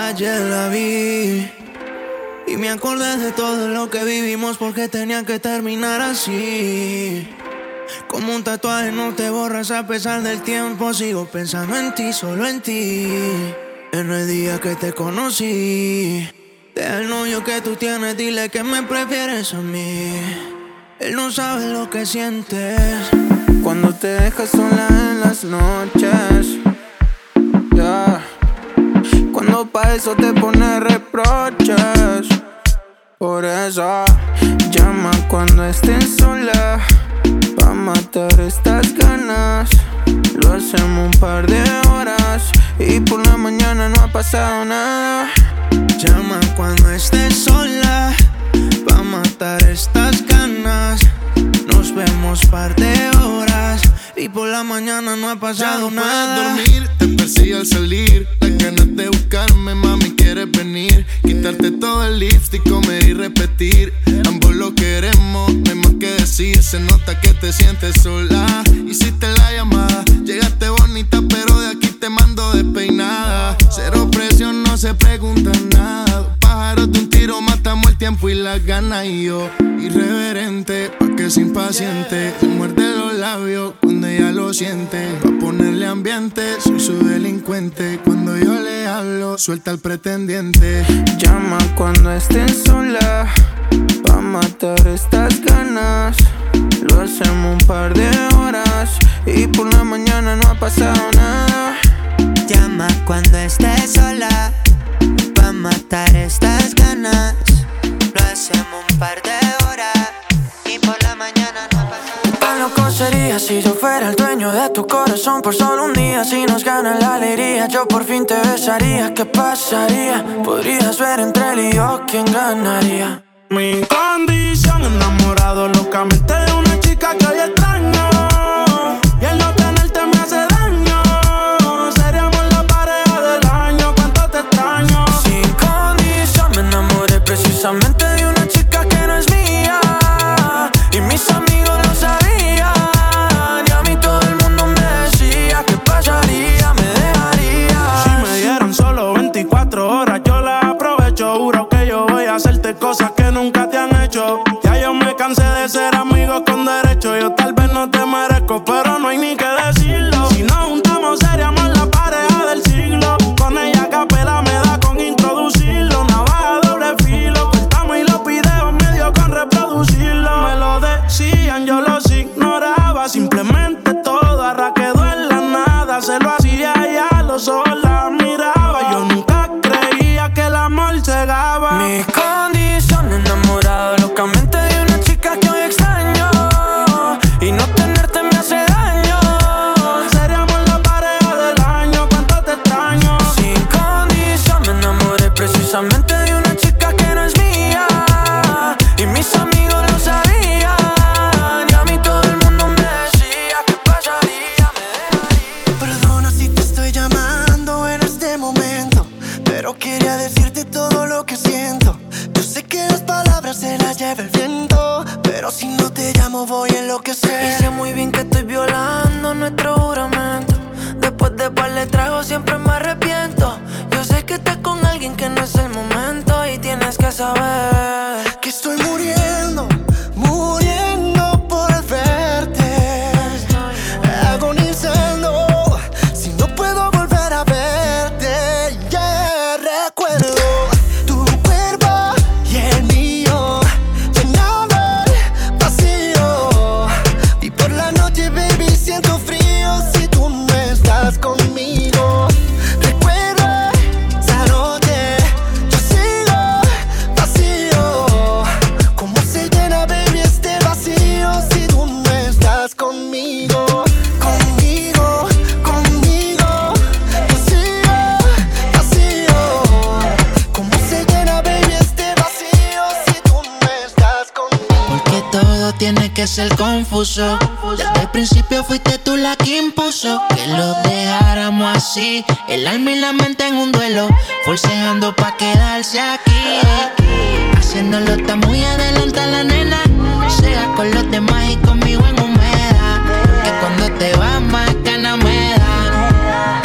Ayer la vi y me acordé de todo lo que vivimos porque tenía que terminar así. Como un tatuaje no te borras a pesar del tiempo, sigo pensando en ti, solo en ti. En el día que te conocí, deja el novio que tú tienes, dile que me prefieres a mí. Él no sabe lo que sientes cuando te dejas sola en las noches. Pa' eso te pone reproches. Por eso llama cuando estés sola. Pa' matar estas ganas. Lo hacemos un par de horas. Y por la mañana no ha pasado nada. Llama cuando estés sola. Pa' matar estas ganas. Nos vemos par de horas. Y por la mañana no ha pasado ya no nada. Dormir, te persigue al salir. Ganas de buscarme, mami, quieres venir. Quitarte todo el lipstick, comer y repetir. Ambos lo queremos, no hay más que decir. Se nota que te sientes sola. Hiciste la llamada, llegaste bonita, pero de aquí te mando despeinada. Cero presión, no se pregunta nada. Pájaros de un tiempo y las ganas. Y yo, irreverente, pa' que se impaciente. Se muerde los labios cuando ella lo siente. Pa' ponerle ambiente, soy su delincuente. Cuando yo le hablo, suelta al pretendiente. Llama cuando estés sola. Pa' matar estas ganas. Lo hacemos un par de horas. Y por la mañana no ha pasado nada. Llama cuando estés sola. Pa' matar estas ganas. Hacemos un par de horas. Y por la mañana no ha pasado Tan loco sería si yo fuera el dueño de tu corazón por solo un día. Si nos gana la alegría, yo por fin te besaría. ¿Qué pasaría? Podrías ver entre él y yo quién ganaría. Mi condición, enamorado locamente de una chica que hoy extraño. Me cansé de ser amigos con derecho. Yo tal vez no te merezco, pero no hay ni que decirlo. Si juntamos, que ser confuso. Desde el principio fuiste tú la que impuso que lo dejáramos así. El alma y la mente en un duelo, forceando pa' quedarse aquí. Haciéndolo está muy adelante la nena. Sea con los demás y conmigo en humedad. Que cuando te vas más ganas me da.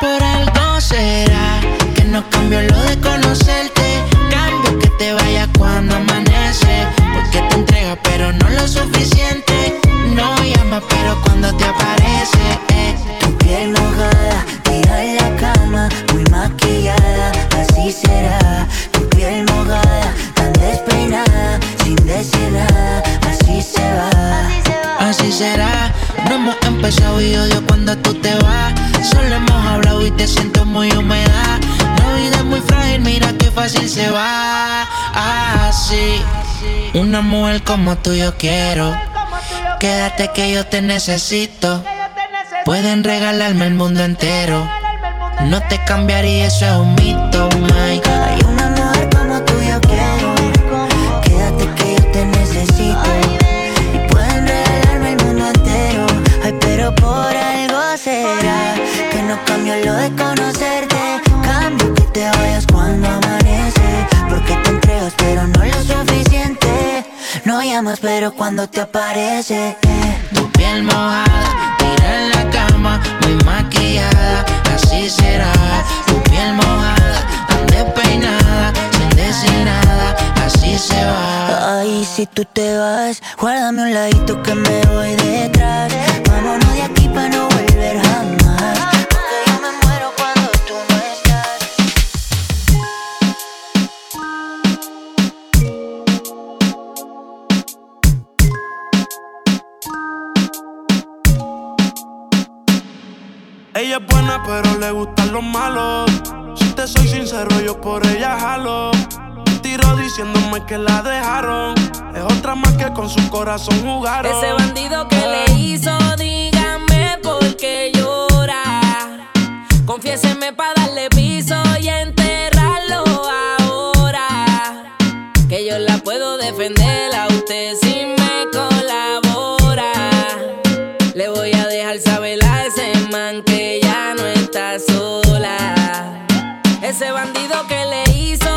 Por algo será que no no cambio lo de conocerte. Suficiente. No llama, pero cuando te aparece. Eh. Tu piel mojada, tira en la cama, muy maquillada, así será. Tu piel mojada, tan despeinada, sin decir nada, así se va. Así será, no hemos empezado y odio una mujer como tú yo quiero. Quédate que yo te necesito. Pueden regalarme el mundo entero. No te cambiaría, eso es un mito, Mike. Hay una mujer como tú yo quiero. Quédate que yo te necesito. Y pueden regalarme el mundo entero. Ay, pero por algo será que no cambio lo llamas, pero cuando te aparece. Tu piel mojada, tira en la cama, muy maquillada, así será. Tu piel mojada, tan despeinada, sin decir nada, así se va. Ay, si tú te vas, guárdame un ladito que me voy detrás. Vámonos de aquí para no volver jamás. Buena, pero le gustan los malos. Si te soy sincero, yo por ella jalo. Tiro diciéndome que la dejaron. Es otra más que con su corazón jugaron. Ese bandido que le hizo, dígame por qué llora. Confiéseme para voy a dejar saber a ese man que ya no está sola. Ese bandido que le hizo,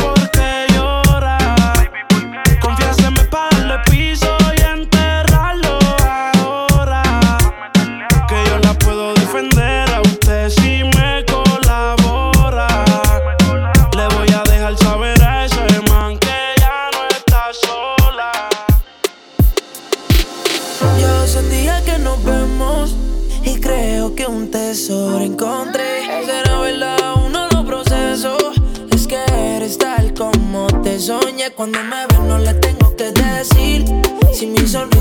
Confiéseme para piso y enterrarlo ahora. Que yo la puedo defender a usted si me colabora. Le voy a dejar saber a ese man que ya no está sola. Yo sentía que nos vemos y creo que un tesoro encontré. Será verdad, uno lo proceso. Es que eres tal como te soñé. Cuando me Si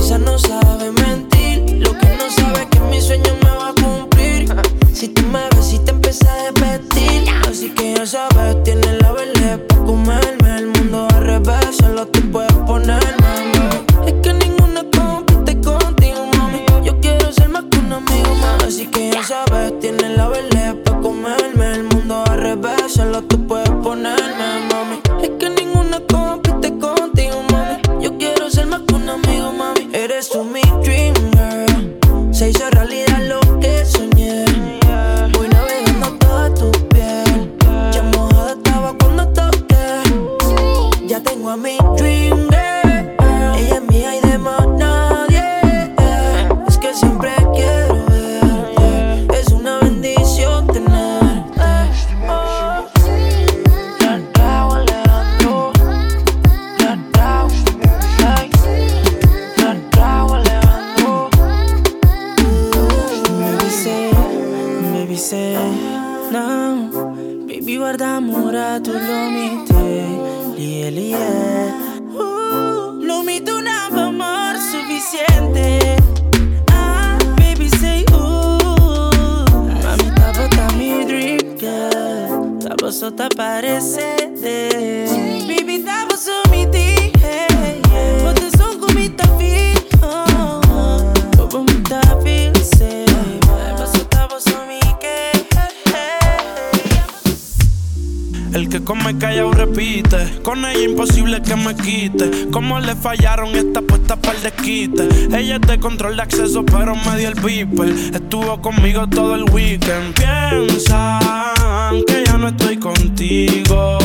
El que come callao repite. Con ella imposible que me quite. Como le fallaron esta puesta para el desquite. Ella te controla de acceso, pero me dio el beeper. Estuvo conmigo todo el weekend. Piensan que ya no estoy contigo.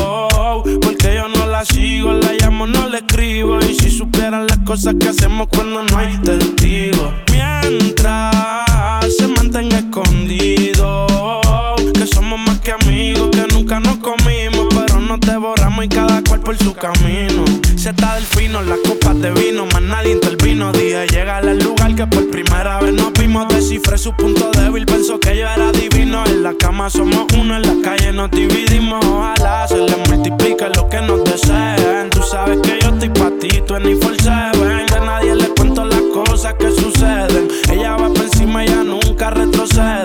Porque yo no la sigo, la llamo, no la escribo. Y si supieran las cosas que hacemos cuando no hay testigo. Mientras se mantenga escondido. Que somos más que amigos, que nunca nos comemos nos devoramos y cada cual por su camino. Se está del fino, las copas de vino, más nadie intervino. Dije, llega al lugar que por primera vez nos vimos. Descifré su punto débil, pensó que yo era divino. En la cama somos uno, en la calle nos dividimos. Ojalá se le multiplica lo que nos deseen. Tú sabes que yo estoy pa' ti, tú en Seven. A nadie le cuento las cosas que suceden. Ella va por encima, ella nunca retrocede.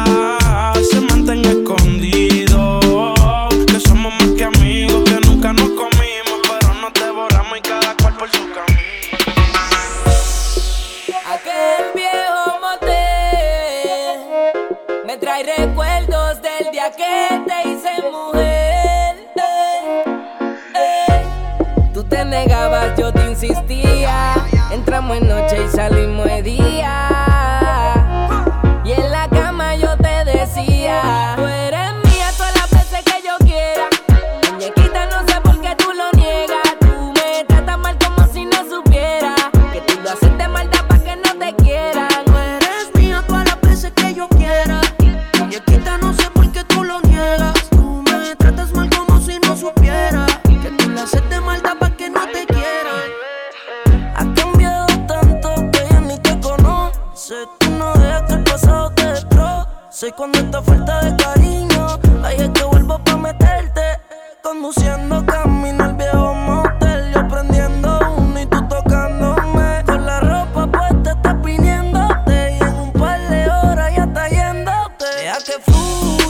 Uh,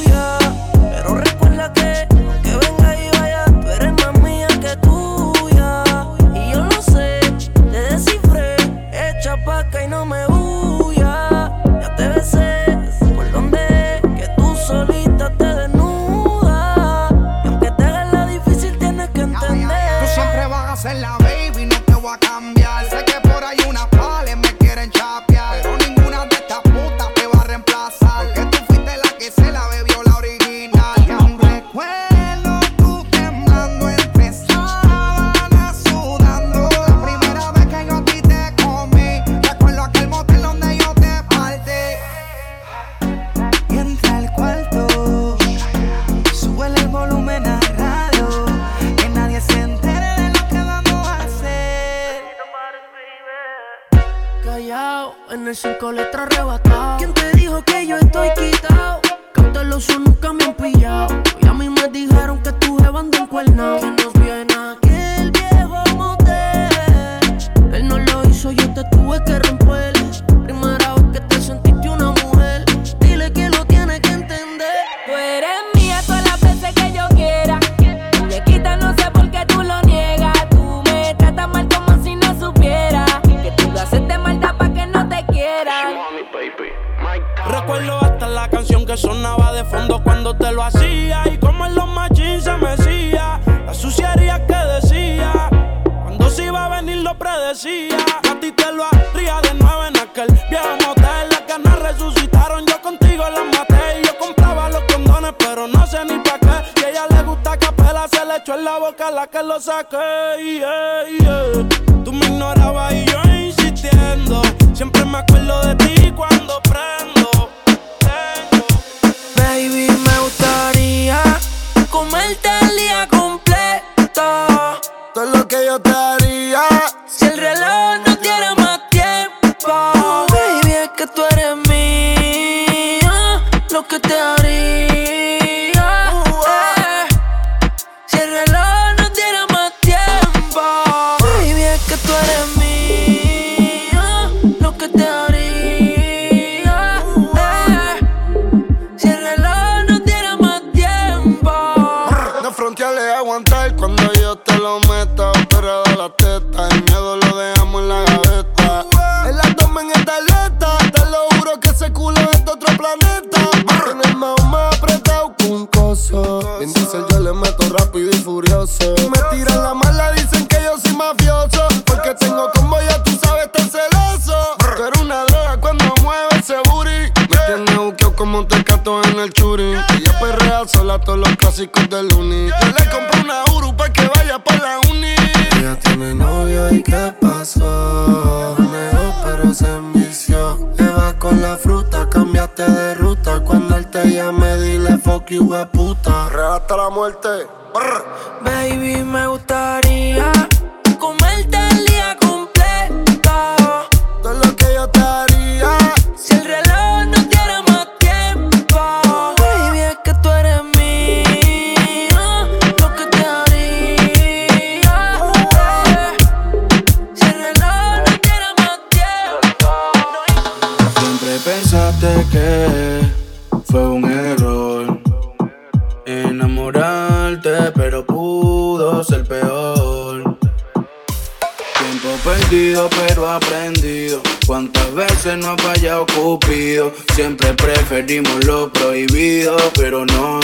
lo. Yeah. Operada la dile fuck you, we puta. Real hasta la muerte. Brr. Baby, me gustaría Cuántas veces no ha fallado Cupido. Siempre preferimos lo prohibido, pero no.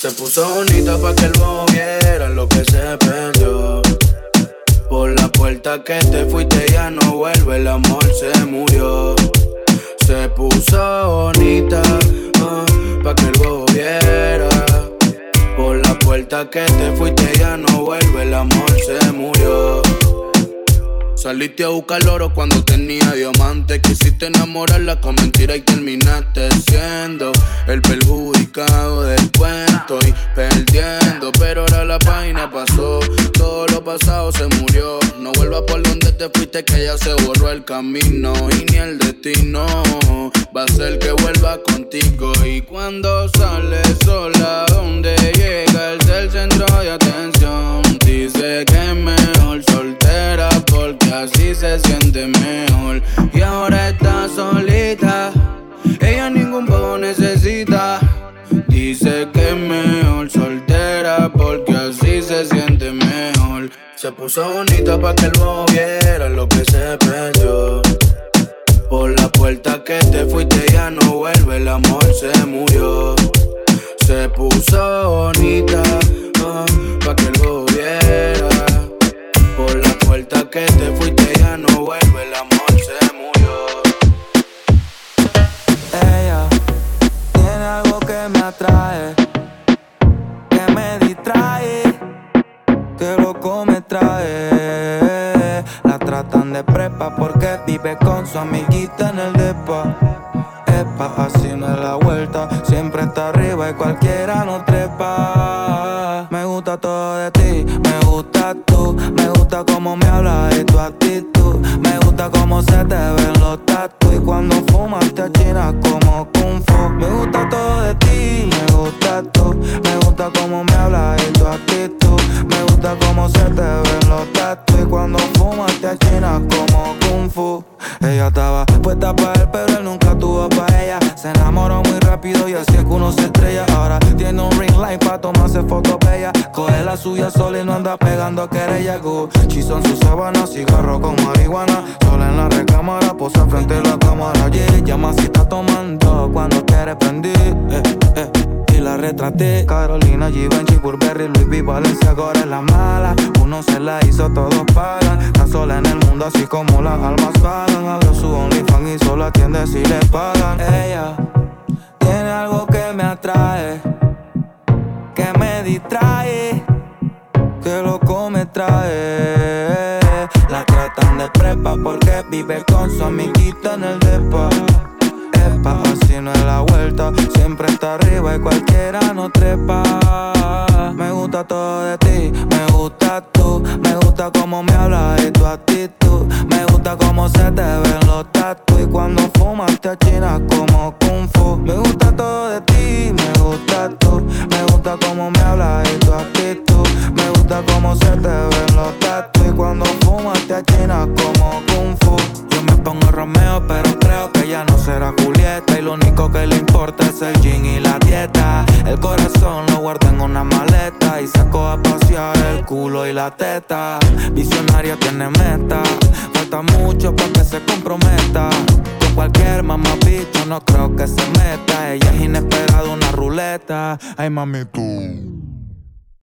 Se puso bonita pa' que el bobo viera lo que se perdió. Por la puerta que te fuiste ya no vuelve, el amor se murió. Se puso bonita ah, pa' que el bobo viera. Por la puerta que te fuiste ya no vuelve, el amor se murió. Saliste a buscar oro cuando tenía diamante. Quisiste enamorarla con mentira y terminaste siendo el perjudicado del cuento y perdiendo. Pero ahora la página pasó, todo lo pasado se murió. No vuelvas por donde te fuiste, que ya se borró el camino y ni el destino va a ser que vuelva contigo. Y cuando sale sola, donde llega el del centro de atención, dice que es porque así se siente mejor. Y ahora está solita, ella ningún poco necesita. Dice que es mejor soltera porque así se siente mejor. Se puso bonita pa' que el bobo viera lo que se perdió. Por la puerta que te fuiste ya no vuelve, el amor se murió. Se puso bonita ah, pa' que el bobo viera. Que te fuiste ya no vuelve, el amor se murió. Ella tiene algo que me atrae, que me distrae, que loco me trae. La tratan de prepa porque vive con su amiguita en el depa. Epa, así no es la vuelta, siempre está arriba y cualquiera no trepa. Gusta cómo me hablas y tu actitud. Me gusta cómo se te ven los tatu y cuando fumas te achinas como kung fu. Me gusta todo de ti, me gusta tú, me gusta cómo me hablas y tu actitud. Me gusta cómo se te ven los tatu y cuando fumas te achinas como kung fu. Ella estaba puesta para y es que uno se estrella. Ahora tiene un ring light para tomarse fotos bellas. Coge la suya sola y no anda pegando querella. Gucci son sus sábanas, cigarro con marihuana. Sola en la recámara, posa frente a la cámara. Yeah, llama si está tomando cuando quiere prender. Eh, eh la retraté. Carolina, Givenchy, Burberry, Louis V, Valencia, ahora es la mala. Uno se la hizo, todos pagan. Está sola en el mundo, así como las almas pagan. Abrió su OnlyFans y solo atiende si le pagan. Ella algo que me atrae, que me distrae, que loco me trae. La tratan de prepa porque vive con su amiguita en el depa. Epa, así no es la vuelta. Siempre está arriba y cualquiera no trepa. Me gusta todo de ti, me gusta tú. Me gusta cómo me hablas y tu actitud. Me gusta cómo se te ven los cuando fumas te achinas como Kung Fu. Me gusta todo de ti, me gusta tú. Me gusta cómo me hablas y tu actitud. Me gusta cómo se te ven los tatu. Y cuando fumas te achinas como Kung Fu. Yo me pongo Romeo, pero creo que ya no será Julieta. Y lo único que le importa es el jean y la dieta. El corazón lo guardo en una maleta y saco a pasear el culo y la teta. Visionaria tiene meta, falta mucho para que se comprometa. Con cualquier mamá bicho no creo que se meta. Ella es inesperada, una ruleta. Ay, mami, tú.